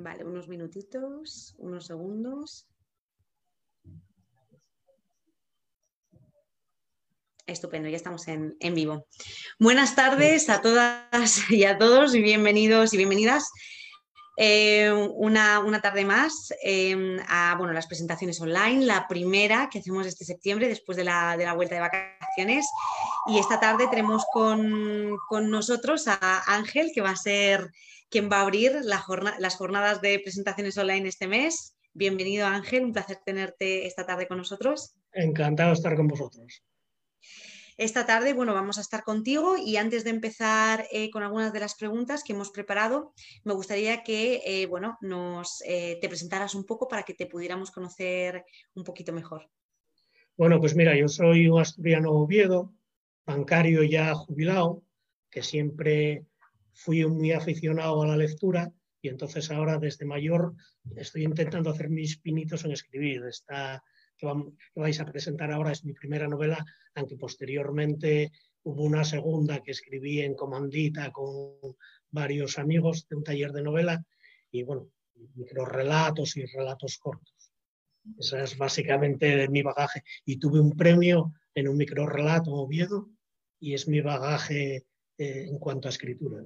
Vale, unos minutitos, unos segundos. Estupendo, ya estamos en, vivo. Buenas tardes a todas y a todos y bienvenidos y bienvenidas eh, una, tarde más em, a bueno, las presentaciones online, la primera que hacemos este septiembre después de la, de la vuelta de vacaciones. Y esta tarde tenemos con, nosotros a Ángel, que va a ser quien va a abrir las jornadas de presentaciones online este mes. Bienvenido Ángel, un placer tenerte esta tarde con nosotros. Encantado de estar con vosotros. Esta tarde, bueno, vamos a estar contigo y antes de empezar eh, con algunas de las preguntas que hemos preparado, me gustaría que, eh, bueno, nos eh, te presentaras un poco para que te pudiéramos conocer un poquito mejor. Bueno, pues mira, yo soy un asturiano Oviedo, bancario ya jubilado, que siempre fui muy aficionado a la lectura y entonces ahora desde mayor estoy intentando hacer mis pinitos en escribir. Esta que, vais a presentar ahora es mi primera novela, aunque posteriormente hubo una segunda que escribí en comandita con varios amigos de un taller de novela y bueno, relatos y relatos cortos. Esa es básicamente mi bagaje. Y tuve un premio en un microrelato Oviedo y es mi bagaje eh, en cuanto a escritura.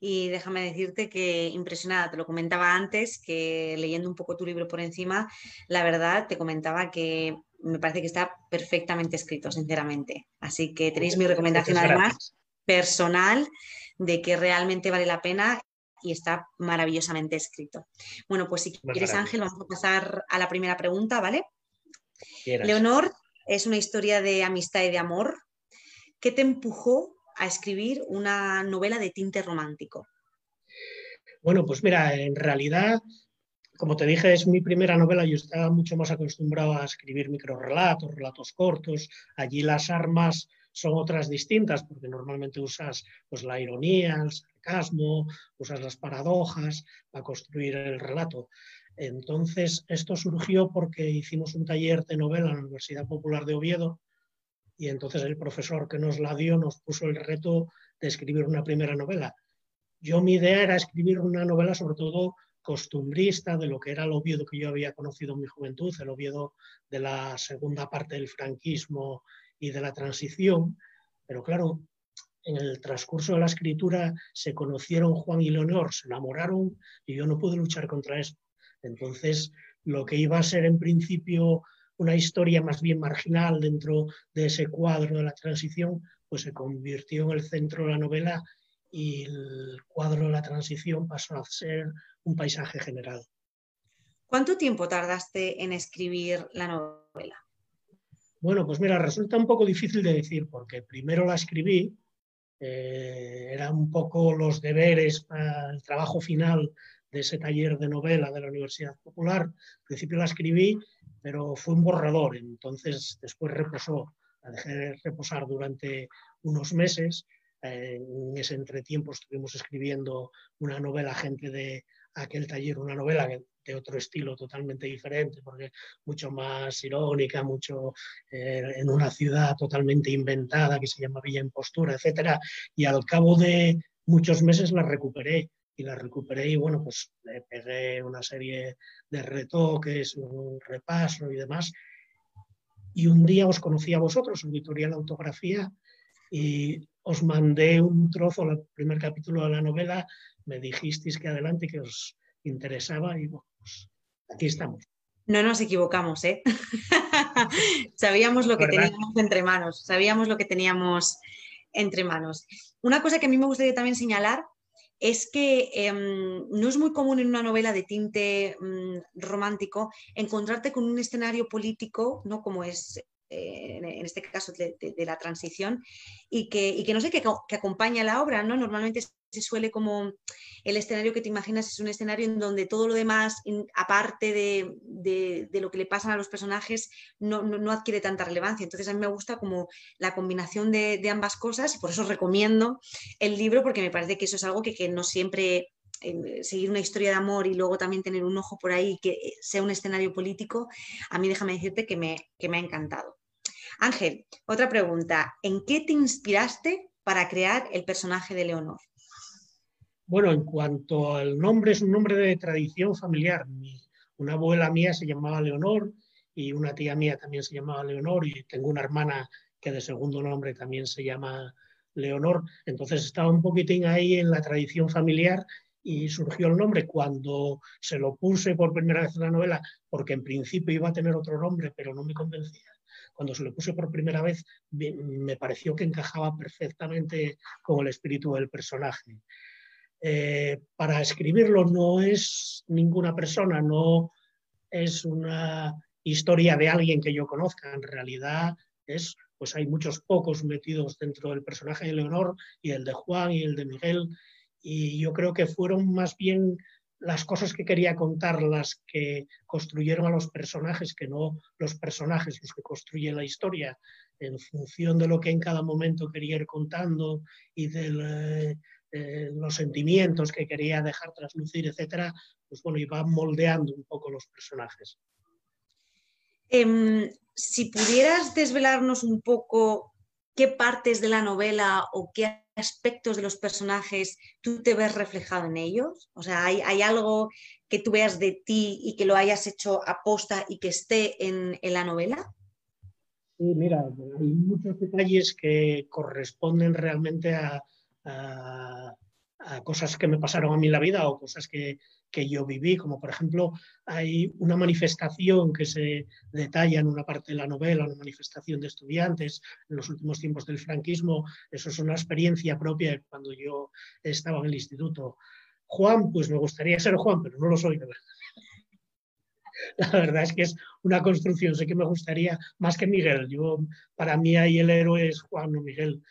Y déjame decirte que impresionada, te lo comentaba antes, que leyendo un poco tu libro por encima, la verdad te comentaba que me parece que está perfectamente escrito, sinceramente. Así que tenéis mi recomendación además personal de que realmente vale la pena y está maravillosamente escrito. Bueno, pues si quieres, Ángel, vamos a pasar a la primera pregunta, ¿vale? Leonor es una historia de amistad y de amor. ¿Qué te empujó a escribir una novela de tinte romántico? Bueno, pues mira, en realidad, como te dije, es mi primera novela. Yo estaba mucho más acostumbrado a escribir microrelatos, relatos cortos. Allí las armas son otras distintas, porque normalmente usas pues, la ironía, el sarcasmo, usas las paradojas para construir el relato. Entonces, esto surgió porque hicimos un taller de novela en la Universidad Popular de Oviedo y entonces el profesor que nos la dio nos puso el reto de escribir una primera novela. Yo mi idea era escribir una novela sobre todo costumbrista de lo que era el Oviedo que yo había conocido en mi juventud, el Oviedo de la segunda parte del franquismo y de la transición, pero claro, en el transcurso de la escritura se conocieron Juan y Leonor, se enamoraron y yo no pude luchar contra eso. Entonces, lo que iba a ser en principio una historia más bien marginal dentro de ese cuadro de la transición, pues se convirtió en el centro de la novela y el cuadro de la transición pasó a ser un paisaje general. ¿Cuánto tiempo tardaste en escribir la novela? Bueno, pues mira, resulta un poco difícil de decir porque primero la escribí, eh, eran un poco los deberes para el trabajo final de ese taller de novela de la Universidad Popular. Al principio la escribí pero fue un borrador, entonces después reposó, la dejé reposar durante unos meses. En ese entretiempo estuvimos escribiendo una novela, gente de aquel taller, una novela de otro estilo totalmente diferente, porque mucho más irónica, mucho eh, en una ciudad totalmente inventada que se llama Villa Impostura, etc. Y al cabo de muchos meses la recuperé y la recuperé y bueno, pues le pegué una serie de retoques, un repaso y demás. Y un día os conocí a vosotros, Editorial Autografía, y os mandé un trozo, el primer capítulo de la novela, me dijisteis que adelante, que os interesaba y bueno, pues aquí estamos. No nos equivocamos, ¿eh? sabíamos lo que teníamos entre manos, sabíamos lo que teníamos entre manos. Una cosa que a mí me gustaría también señalar es que em, no es muy común en una novela de tinte mm, romántico encontrarte con un escenario político, ¿no? Como es eh, en este caso de, la transición, y que, no sé, que, acompaña la obra, ¿no? Normalmente se suele como el escenario que te imaginas es un escenario en donde todo lo demás, aparte de, lo que le pasan a los personajes, no, adquiere tanta relevancia. Entonces a mí me gusta como la combinación de, ambas cosas y por eso recomiendo el libro porque me parece que eso es algo que, que no siempre seguir una historia de amor y luego también tener un ojo por ahí que sea un escenario político, a mí déjame decirte que me, que me ha encantado. Ángel, otra pregunta. ¿En qué te inspiraste para crear el personaje de Leonor? Bueno, en cuanto al nombre, es un nombre de tradición familiar. una abuela mía se llamaba Leonor y una tía mía también se llamaba Leonor y tengo una hermana que de segundo nombre también se llama Leonor. Entonces estaba un poquitín ahí en la tradición familiar y surgió el nombre cuando se lo puse por primera vez en la novela, porque en principio iba a tener otro nombre, pero no me convencía. Cuando se lo puse por primera vez, me pareció que encajaba perfectamente con el espíritu del personaje. Eh, para escribirlo no es ninguna persona, no es una historia de alguien que yo conozca, en realidad es, pues hay muchos pocos metidos dentro del personaje de Leonor y el de Juan y el de Miguel, y yo creo que fueron más bien las cosas que quería contar las que construyeron a los personajes, que no los personajes los que construyen la historia, en función de lo que en cada momento quería ir contando y del, eh, eh, los sentimientos que quería dejar traslucir, etcétera, pues bueno, iba moldeando un poco los personajes. Em, si pudieras desvelarnos un poco qué partes de la novela o qué aspectos de los personajes tú te ves reflejado en ellos, o sea, ¿hay, algo que tú veas de ti y que lo hayas hecho aposta y que esté en, la novela? Sí, mira, hay muchos detalles que corresponden realmente a, cosas que me pasaron a mí en la vida o cosas que, que, yo viví, como por ejemplo hay una manifestación que se detalla en una parte de la novela, una manifestación de estudiantes en los últimos tiempos del franquismo, eso es una experiencia propia cuando yo estaba en el instituto. Juan, pues me gustaría ser Juan, pero no lo soy, verdad. La verdad es que es una construcción, sé que me gustaría más que Miguel. Yo, para mí ahí el héroe es Juan, o Miguel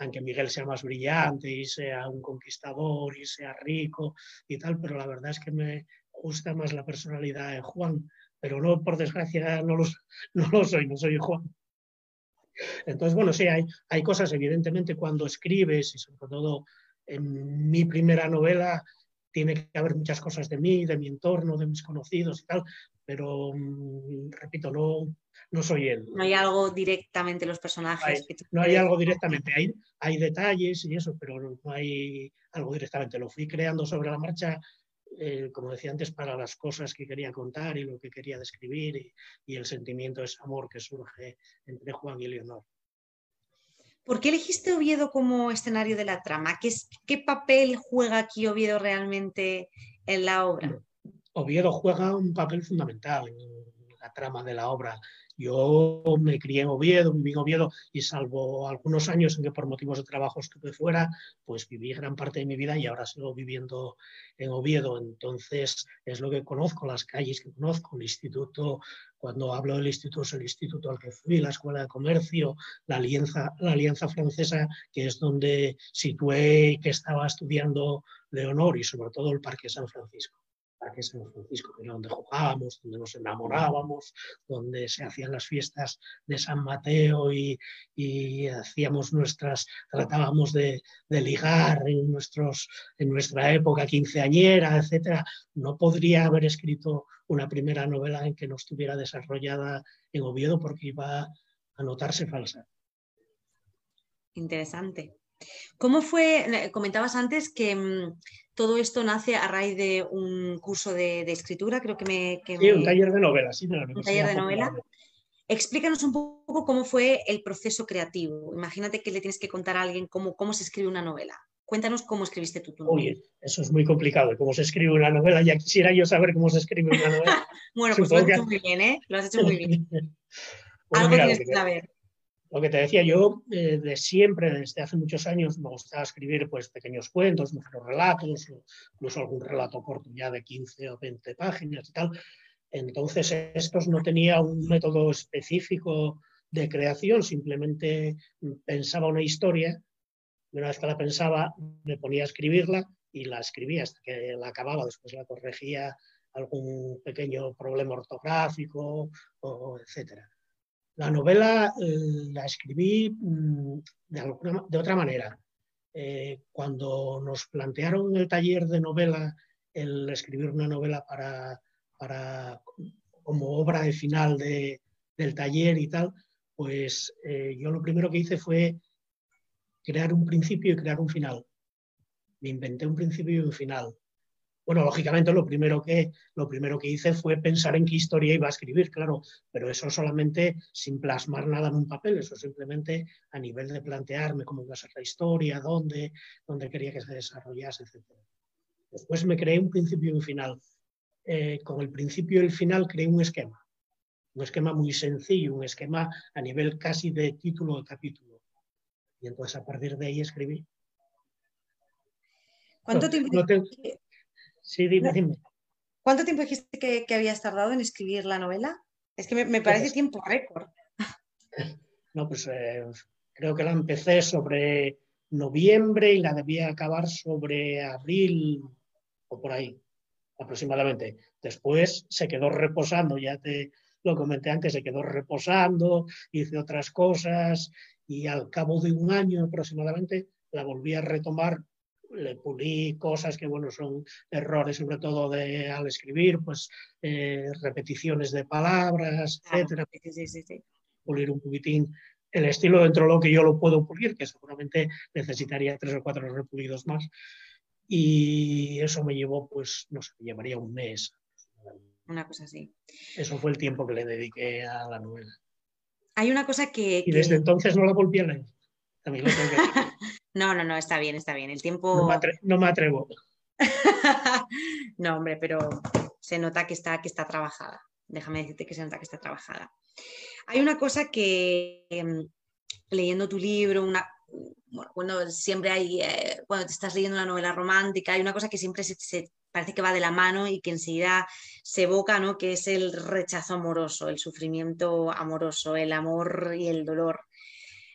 aunque Miguel sea más brillante y sea un conquistador y sea rico y tal, pero la verdad es que me gusta más la personalidad de Juan, pero no, por desgracia, no lo, soy, no soy Juan. Entonces, bueno, sí, hay, hay cosas, evidentemente, cuando escribes, y sobre todo en mi primera novela, tiene que haber muchas cosas de mí, de mi entorno, de mis conocidos y tal, pero mm, repito, no, no soy él. No hay algo directamente los personajes. no hay algo directamente, hay, hay detalles y eso, pero no hay algo directamente. Lo fui creando sobre la marcha, eh, como decía antes, para las cosas que quería contar y lo que quería describir y, y el sentimiento, ese amor que surge entre Juan y Leonor. ¿Por qué elegiste Oviedo como escenario de la trama? ¿Qué, ¿Qué, papel juega aquí Oviedo realmente en la obra? Oviedo juega un papel fundamental en la trama de la obra. Yo me crié en Oviedo, viví en Oviedo y salvo algunos años en que por motivos de trabajo estuve fuera, pues viví gran parte de mi vida y ahora sigo viviendo en Oviedo. Entonces es lo que conozco, las calles que conozco, el instituto, cuando hablo del instituto es el instituto al que fui, la escuela de comercio, la alianza, la alianza francesa, que es donde situé que estaba estudiando Leonor y sobre todo el Parque San Francisco. Parque San Francisco, que era donde jugábamos, donde nos enamorábamos, donde se hacían las fiestas de San Mateo y, hacíamos nuestras, tratábamos de, ligar en, nuestros, en nuestra época quinceañera, etc. No podría haber escrito una primera novela en que no estuviera desarrollada en Oviedo porque iba a notarse falsa. Interesante. ¿Cómo fue? Comentabas antes que mm, todo esto nace a raíz de un curso de, escritura, creo que me... sí, un taller de novela, sí, Un taller de novela. Explícanos un poco cómo fue el proceso creativo. Imagínate que le tienes que contar a alguien cómo, cómo se escribe una novela. Cuéntanos cómo escribiste tú tu novela. eso es muy complicado, cómo se escribe una novela. Ya quisiera yo saber cómo se escribe una novela. bueno, pues lo has hecho muy bien, ¿eh? Lo has hecho muy bien. Algo tienes que saber lo que te decía yo, eh, de siempre, desde hace muchos años, me gustaba escribir pues, pequeños cuentos, muchos relatos, incluso algún relato corto ya de 15 o 20 páginas y tal. Entonces, estos no tenía un método específico de creación, simplemente pensaba una historia, y una vez que la pensaba, me ponía a escribirla y la escribía hasta que la acababa, después la corregía algún pequeño problema ortográfico, o, etcétera. La novela eh, la escribí mm, de, otra manera. Eh, cuando nos plantearon el taller de novela el escribir una novela para, como obra de final del taller y tal, pues eh, yo lo primero que hice fue crear un principio y crear un final. me inventé un principio y un final. Bueno, lógicamente lo primero, que, lo primero que hice fue pensar en qué historia iba a escribir, claro, pero eso solamente sin plasmar nada en un papel, eso simplemente a nivel de plantearme cómo iba a ser la historia, dónde, dónde quería que se desarrollase, etc. Después me creé un principio y un final. Eh, con el principio y el final creé un esquema, un esquema muy sencillo, un esquema a nivel casi de título de capítulo. Y entonces a partir de ahí escribí. ¿Cuánto tiempo? Sí, dime, dime. ¿Cuánto tiempo dijiste que, habías tardado en escribir la novela? Es que me, parece pues tiempo récord. No, pues eh, creo que la empecé sobre noviembre y la debía acabar sobre abril o por ahí, aproximadamente. Después se quedó reposando, ya te lo comenté antes, se quedó reposando, hice otras cosas y al cabo de un año aproximadamente la volví a retomar le pulí cosas que, bueno, son errores sobre todo de, al escribir, pues eh, repeticiones de palabras, etcétera. Pulir un poquitín el estilo dentro de lo que yo lo puedo pulir, que seguramente necesitaría tres o cuatro repulidos más. Y eso me llevó, pues, no sé, llevaría un mes. Una cosa así. Eso fue el tiempo que le dediqué a la novela. Hay una cosa que... Y desde entonces no la volví a leer. También lo tengo que No, no, no, está bien, está bien. El tiempo. No me, atrevo. no, hombre, pero se nota que está, que está trabajada. Déjame decirte que se nota que está trabajada. Hay una cosa que em, leyendo tu libro, una, bueno, siempre hay, eh, cuando te estás leyendo una novela romántica, hay una cosa que siempre se, parece que va de la mano y que enseguida se evoca, ¿no? Que es el rechazo amoroso, el sufrimiento amoroso, el amor y el dolor.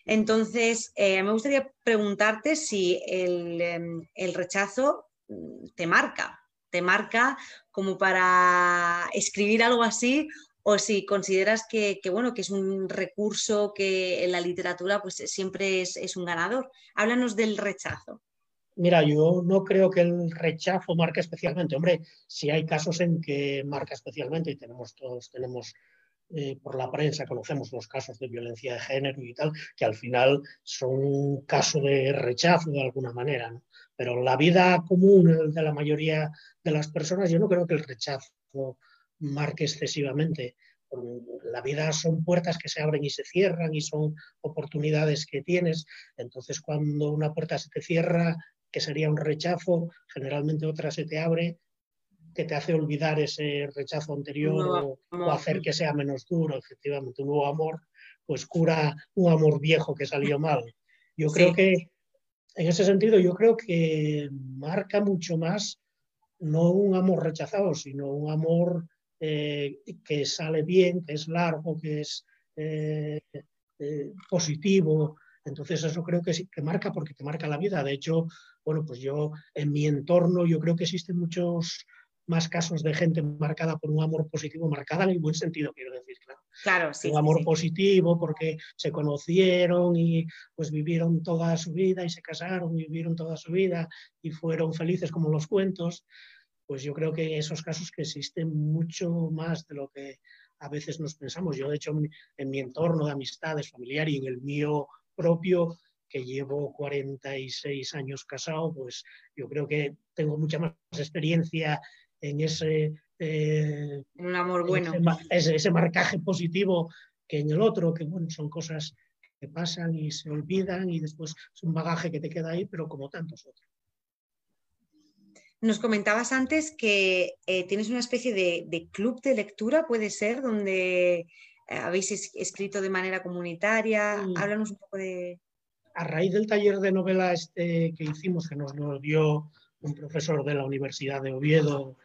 Entonces, eh, me gustaría preguntarte si em, el, rechazo mm, te marca, te marca como para escribir algo así o si consideras que, bueno, que es un recurso que en la literatura pues, siempre es, es, un ganador. Háblanos del rechazo. Mira, yo no creo que el rechazo marque especialmente. Hombre, si hay casos en que marca especialmente y tenemos todos tenemos eh, por la prensa conocemos los casos de violencia de género y tal, que al final son un caso de rechazo de alguna manera. ¿no? Pero la vida común de la mayoría de las personas, yo no creo que el rechazo marque excesivamente. La vida son puertas que se abren y se cierran y son oportunidades que tienes. Entonces, cuando una puerta se te cierra, que sería un rechazo, generalmente otra se te abre que te hace olvidar ese rechazo anterior o, hacer que sea menos duro, efectivamente, un nuevo amor, pues cura un amor viejo que salió mal. Yo creo que, en ese sentido, yo creo que marca mucho más no un amor rechazado, sino un amor eh, que sale bien, que es largo, que es eh, eh, positivo. Entonces eso creo que sí, que marca porque te marca la vida. De hecho, bueno, pues yo en mi entorno yo creo que existen muchos más casos de gente marcada por un amor positivo, marcada en el buen sentido, quiero decir, claro. Claro, sí. Un amor positivo porque se conocieron y pues vivieron toda su vida y se casaron y vivieron toda su vida y fueron felices como los cuentos. Pues yo creo que esos casos que existen mucho más de lo que a veces nos pensamos. Yo, de hecho, en mi entorno de amistades familiar y en el mío propio, que llevo 46 años casado, pues yo creo que tengo mucha más experiencia en ese... Eh, un amor bueno. Ese, ese, marcaje positivo que en el otro, que bueno, son cosas que pasan y se olvidan y después es un bagaje que te queda ahí, pero como tantos otros. Nos comentabas antes que eh, tienes una especie de, club de lectura, puede ser, donde eh, habéis escrito de manera comunitaria. Háblanos un poco de... A raíz del taller de novela este que hicimos, que nos lo dio un profesor de la Universidad de Oviedo,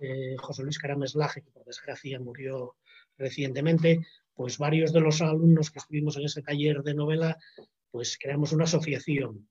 eh, José Luis Carames Laje, que por desgracia murió recientemente, pues varios de los alumnos que estuvimos en ese taller de novela, pues creamos una asociación.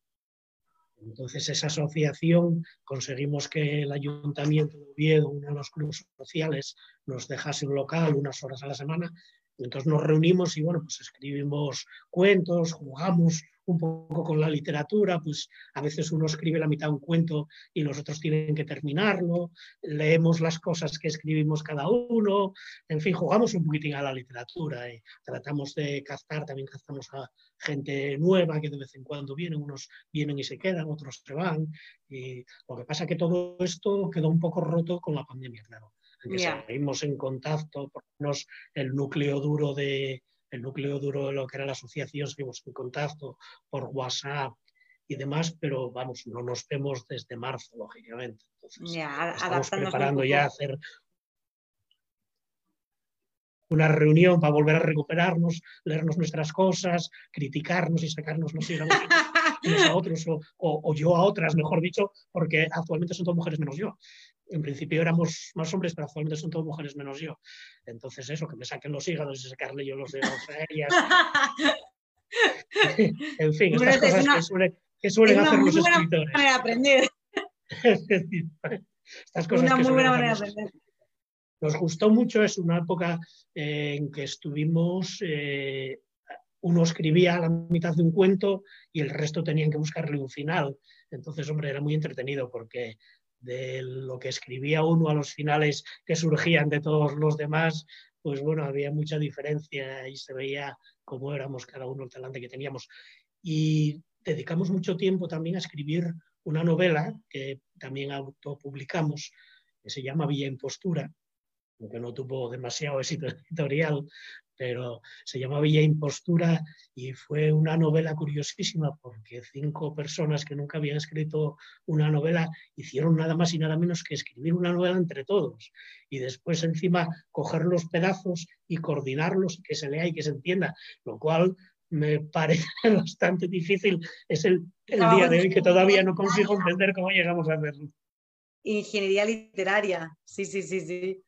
Entonces, esa asociación conseguimos que el Ayuntamiento de Oviedo, uno de los clubes sociales, nos dejase un local unas horas a la semana. Entonces nos reunimos y bueno, pues escribimos cuentos, jugamos un poco con la literatura, pues a veces uno escribe la mitad de un cuento y los otros tienen que terminarlo, leemos las cosas que escribimos cada uno, en fin, jugamos un poquitín a la literatura y tratamos de captar, también captamos a gente nueva que de vez en cuando vienen, unos vienen y se quedan, otros se van, y lo que pasa es que todo esto quedó un poco roto con la pandemia, claro. Seguimos en contacto, por lo menos el núcleo duro de, el núcleo duro de lo que era la asociación, seguimos en contacto por WhatsApp y demás, pero vamos, no nos vemos desde marzo, lógicamente. Entonces, estamos preparando ya hacer una reunión para volver a recuperarnos, leernos nuestras cosas, criticarnos y sacarnos los unos a otros, o, o, yo a otras, mejor dicho, porque actualmente son todas mujeres menos yo en principio éramos más hombres, pero actualmente son todas mujeres menos yo. Entonces eso, que me saquen los hígados y sacarle yo los dedos a ellas. en fin, estas cosas que, suelen, que suelen hacer los escritores. Manera de aprender. estas cosas una muy buena manera de aprender. Nos gustó mucho, es una época eh, en que estuvimos, eh, uno escribía a la mitad de un cuento y el resto tenían que buscarle un final. Entonces, hombre, era muy entretenido porque de lo que escribía uno a los finales que surgían de todos los demás, pues bueno, había mucha diferencia y se veía cómo éramos cada uno el talante que teníamos. Y dedicamos mucho tiempo también a escribir una novela que también autopublicamos, que se llama Villa Impostura, aunque no tuvo demasiado éxito editorial, pero se llamaba Villa Impostura y fue una novela curiosísima porque cinco personas que nunca habían escrito una novela hicieron nada más y nada menos que escribir una novela entre todos y después encima coger los pedazos y coordinarlos, que se lea y que se entienda, lo cual me parece bastante difícil. Es el, día de hoy que todavía no consigo entender cómo llegamos a hacerlo. Ingeniería literaria, sí, sí, sí, sí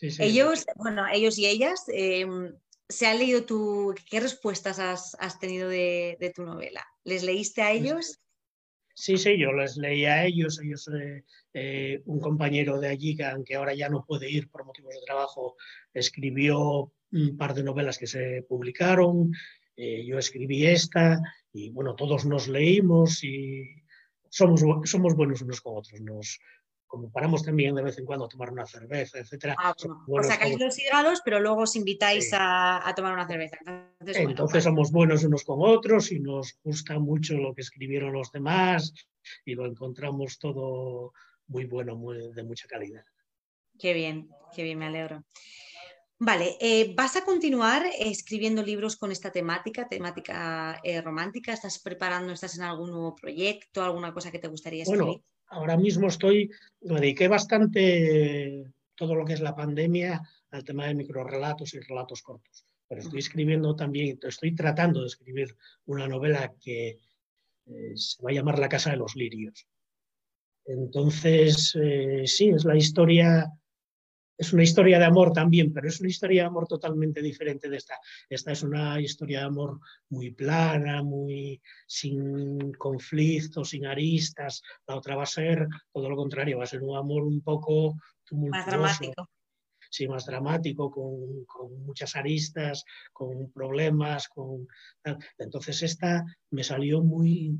ellos, bueno, ellos y ellas, em, ¿se han leído tu, qué respuestas has, tenido de, tu novela? ¿Les leíste a ellos? Sí, sí, yo les leí a ellos. Ellos, eh, eh, un compañero de allí, que aunque ahora ya no puede ir por motivos de trabajo, escribió un par de novelas que se publicaron. Eh, yo escribí esta y bueno, todos nos leímos y somos, somos buenos unos con otros. Nos, como paramos también de vez en cuando a tomar una cerveza, etcétera. Ah, os sacáis los hígados, pero luego os invitáis a, tomar una cerveza. Entonces, somos buenos unos con otros y nos gusta mucho lo que escribieron los demás y lo encontramos todo muy bueno, muy, de mucha calidad. Qué bien, qué bien, me alegro. Vale, eh, ¿vas a continuar escribiendo libros con esta temática, temática eh, romántica? ¿Estás preparando, estás en algún nuevo proyecto, alguna cosa que te gustaría escribir? Ahora mismo estoy, me dediqué bastante todo lo que es la pandemia al tema de microrelatos y relatos cortos. Pero estoy escribiendo también, estoy tratando de escribir una novela que eh, se va a llamar La Casa de los Lirios. Entonces, eh, sí, es la historia es una historia de amor también, pero es una historia de amor totalmente diferente de esta. Esta es una historia de amor muy plana, muy sin conflictos, sin aristas. La otra va a ser todo lo contrario, va a ser un amor un poco tumultuoso. Más dramático. Sí, más dramático, con, con muchas aristas, con problemas, con... Entonces esta me salió muy,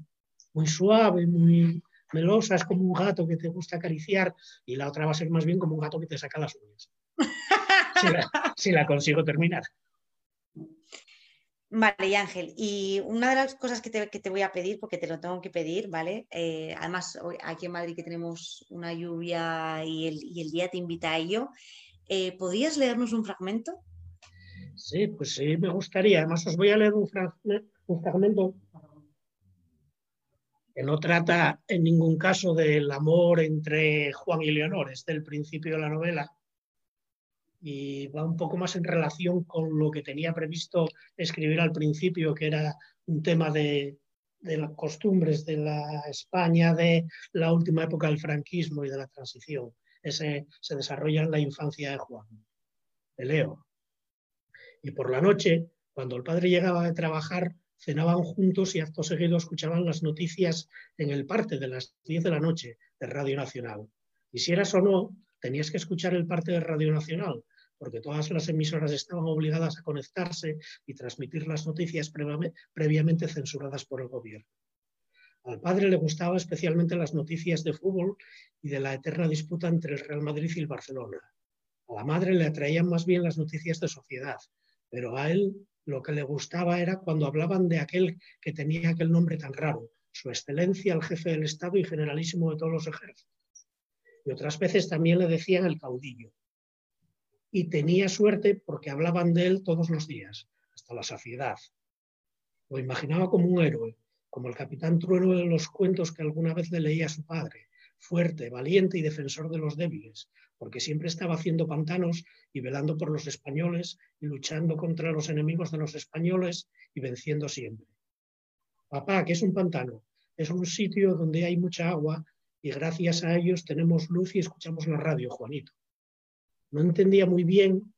muy suave, muy, melosa, es como un gato que te gusta acariciar y la otra va a ser más bien como un gato que te saca las uñas. si, la, consigo terminar. Vale, Ángel, y una de las cosas que te, voy a pedir, porque te lo tengo que pedir, ¿vale? Eh, además, aquí en Madrid que tenemos una lluvia y el, día te invita a ello, eh, ¿podrías leernos un fragmento? Sí, pues sí, me gustaría. Además, os voy a leer un, un fragmento que no trata en ningún caso del amor entre Juan y Leonor, es del principio de la novela y va un poco más en relación con lo que tenía previsto escribir al principio, que era un tema de, las costumbres de la España de la última época del franquismo y de la transición. Ese se desarrolla en la infancia de Juan, de Leo. Y por la noche, cuando el padre llegaba de trabajar, cenaban juntos y acto seguido escuchaban las noticias en el parte de las 10 de la noche de Radio Nacional. Y si eras o no, tenías que escuchar el parte de Radio Nacional, porque todas las emisoras estaban obligadas a conectarse y transmitir las noticias previamente censuradas por el gobierno. Al padre le gustaban especialmente las noticias de fútbol y de la eterna disputa entre el Real Madrid y el Barcelona. A la madre le atraían más bien las noticias de sociedad, pero a él lo que le gustaba era cuando hablaban de aquel que tenía aquel nombre tan raro, su excelencia, el jefe del Estado y generalísimo de todos los ejércitos. Y otras veces también le decían el caudillo. Y tenía suerte porque hablaban de él todos los días, hasta la saciedad. Lo imaginaba como un héroe, como el capitán Trueno de los cuentos que alguna vez le leía su padre, fuerte, valiente y defensor de los débiles, porque siempre estaba haciendo pantanos y velando por los españoles y luchando contra los enemigos de los españoles y venciendo siempre. Papá, ¿qué es un pantano? Es un sitio donde hay mucha agua y gracias a ellos tenemos luz y escuchamos la radio, Juanito. No entendía muy bien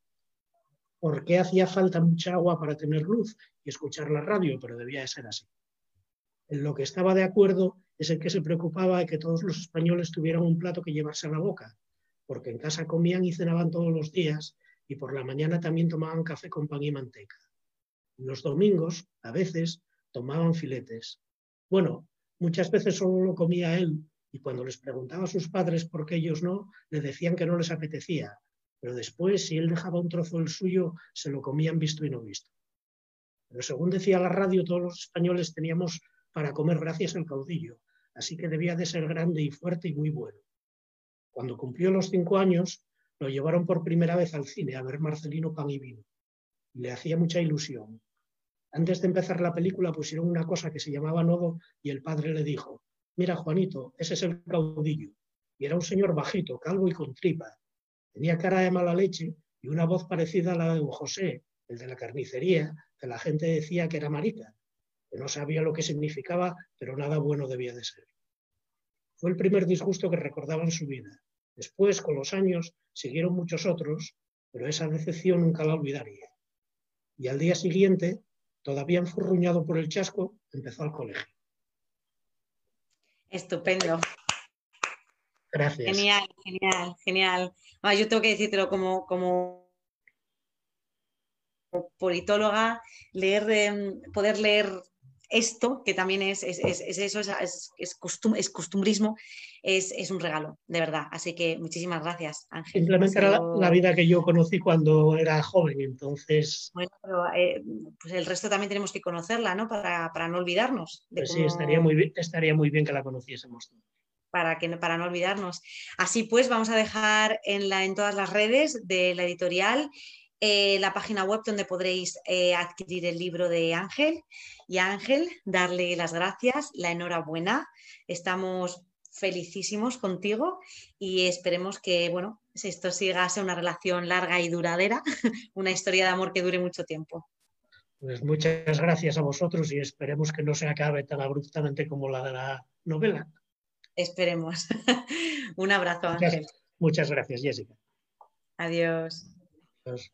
por qué hacía falta mucha agua para tener luz y escuchar la radio, pero debía de ser así. En lo que estaba de acuerdo es el que se preocupaba de que todos los españoles tuvieran un plato que llevarse a la boca, porque en casa comían y cenaban todos los días y por la mañana también tomaban café con pan y manteca. Los domingos, a veces, tomaban filetes. Bueno, muchas veces solo lo comía él y cuando les preguntaba a sus padres por qué ellos no, le decían que no les apetecía, pero después, si él dejaba un trozo del suyo, se lo comían visto y no visto. Pero según decía la radio, todos los españoles teníamos para comer gracias al caudillo, así que debía de ser grande y fuerte y muy bueno. Cuando cumplió los cinco años, lo llevaron por primera vez al cine a ver Marcelino Pan y Vino. le hacía mucha ilusión. Antes de empezar la película pusieron una cosa que se llamaba nodo y el padre le dijo, mira Juanito, ese es el caudillo. Y era un señor bajito, calvo y con tripa. Tenía cara de mala leche y una voz parecida a la de un José, el de la carnicería, que la gente decía que era marica no sabía lo que significaba, pero nada bueno debía de ser. Fue el primer disgusto que recordaba en su vida. Después, con los años, siguieron muchos otros, pero esa decepción nunca la olvidaría. Y al día siguiente, todavía enfurruñado por el chasco, empezó al colegio. Estupendo. Gracias. Genial, genial, genial. yo tengo que decírtelo como, como politóloga, leer, em, poder leer esto, que también es, es, eso, es, costumbrismo, es, un regalo, de verdad. Así que muchísimas gracias, Ángel. Simplemente era la, vida que yo conocí cuando era joven, entonces... Bueno, pero eh, pues el resto también tenemos que conocerla, ¿no? Para, no olvidarnos. pues sí, estaría muy, bien, estaría muy bien que la conociésemos. Para, que, para no olvidarnos. Así pues, vamos a dejar en, la, en todas las redes de la editorial eh, la página web donde podréis eh, adquirir el libro de Ángel. Y Ángel, darle las gracias, la enhorabuena. Estamos felicísimos contigo y esperemos que bueno, esto siga a una relación larga y duradera, una historia de amor que dure mucho tiempo. Pues muchas gracias a vosotros y esperemos que no se acabe tan abruptamente como la de la novela. Esperemos. Un abrazo, Ángel. Muchas gracias, Jessica. Adiós. Adiós.